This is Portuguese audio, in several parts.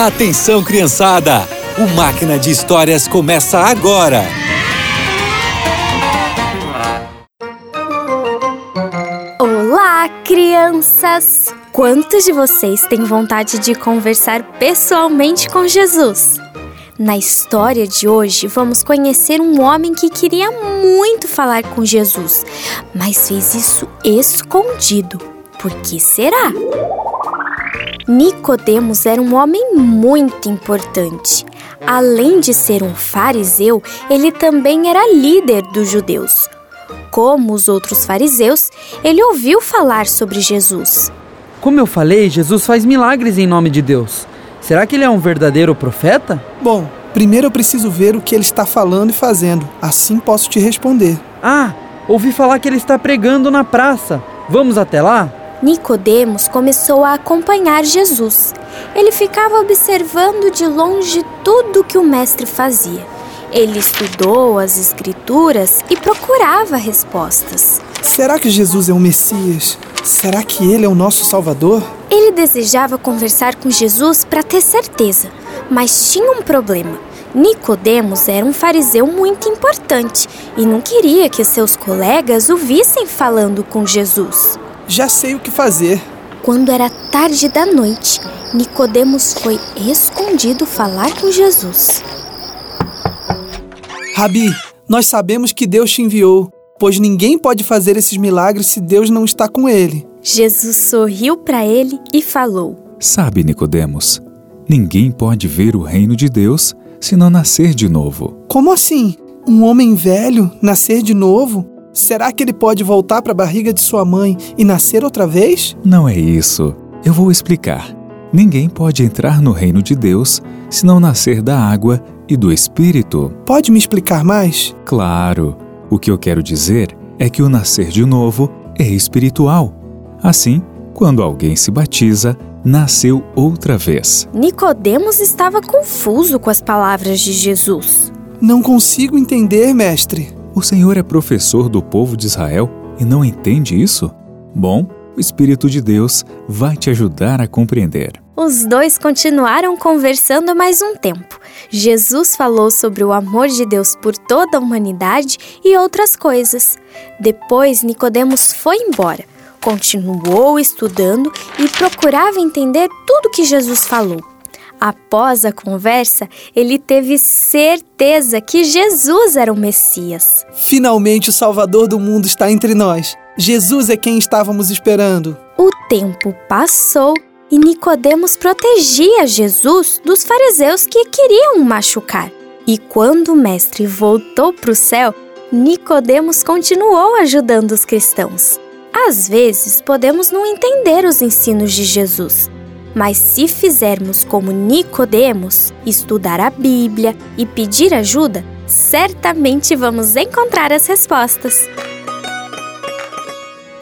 Atenção, criançada! O Máquina de Histórias começa agora! Olá, crianças! Quantos de vocês têm vontade de conversar pessoalmente com Jesus? Na história de hoje, vamos conhecer um homem que queria muito falar com Jesus, mas fez isso escondido. Por que será? Nicodemos era um homem muito importante. Além de ser um fariseu, ele também era líder dos judeus. Como os outros fariseus, ele ouviu falar sobre Jesus. Como eu falei, Jesus faz milagres em nome de Deus. Será que ele é um verdadeiro profeta? Bom, primeiro eu preciso ver o que ele está falando e fazendo. Assim posso te responder. Ah, ouvi falar que ele está pregando na praça. Vamos até lá? Nicodemos começou a acompanhar Jesus. Ele ficava observando de longe tudo que o mestre fazia. Ele estudou as escrituras e procurava respostas. Será que Jesus é o Messias? Será que ele é o nosso Salvador? Ele desejava conversar com Jesus para ter certeza, mas tinha um problema. Nicodemos era um fariseu muito importante e não queria que seus colegas o vissem falando com Jesus. Já sei o que fazer. Quando era tarde da noite, Nicodemos foi escondido falar com Jesus. Rabi, nós sabemos que Deus te enviou, pois ninguém pode fazer esses milagres se Deus não está com ele. Jesus sorriu para ele e falou: Sabe, Nicodemos, ninguém pode ver o reino de Deus se não nascer de novo. Como assim? Um homem velho nascer de novo? Será que ele pode voltar para a barriga de sua mãe e nascer outra vez? Não é isso. Eu vou explicar. Ninguém pode entrar no reino de Deus se não nascer da água e do Espírito. Pode me explicar mais? Claro. O que eu quero dizer é que o nascer de novo é espiritual. Assim, quando alguém se batiza, nasceu outra vez. Nicodemos estava confuso com as palavras de Jesus. Não consigo entender, mestre. O Senhor é professor do povo de Israel e não entende isso? Bom, o Espírito de Deus vai te ajudar a compreender. Os dois continuaram conversando mais um tempo. Jesus falou sobre o amor de Deus por toda a humanidade e outras coisas. Depois, Nicodemos foi embora. Continuou estudando e procurava entender tudo que Jesus falou. Após a conversa, ele teve certeza que Jesus era o Messias. Finalmente o Salvador do mundo está entre nós. Jesus é quem estávamos esperando. O tempo passou e Nicodemos protegia Jesus dos fariseus que queriam o machucar. E quando o mestre voltou para o céu, Nicodemos continuou ajudando os cristãos. Às vezes, podemos não entender os ensinos de Jesus, mas se fizermos como Nicodemos, estudar a Bíblia e pedir ajuda, certamente vamos encontrar as respostas.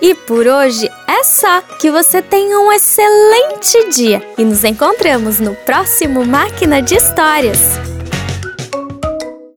E por hoje é só. Que você tenha um excelente dia e nos encontramos no próximo Máquina de Histórias.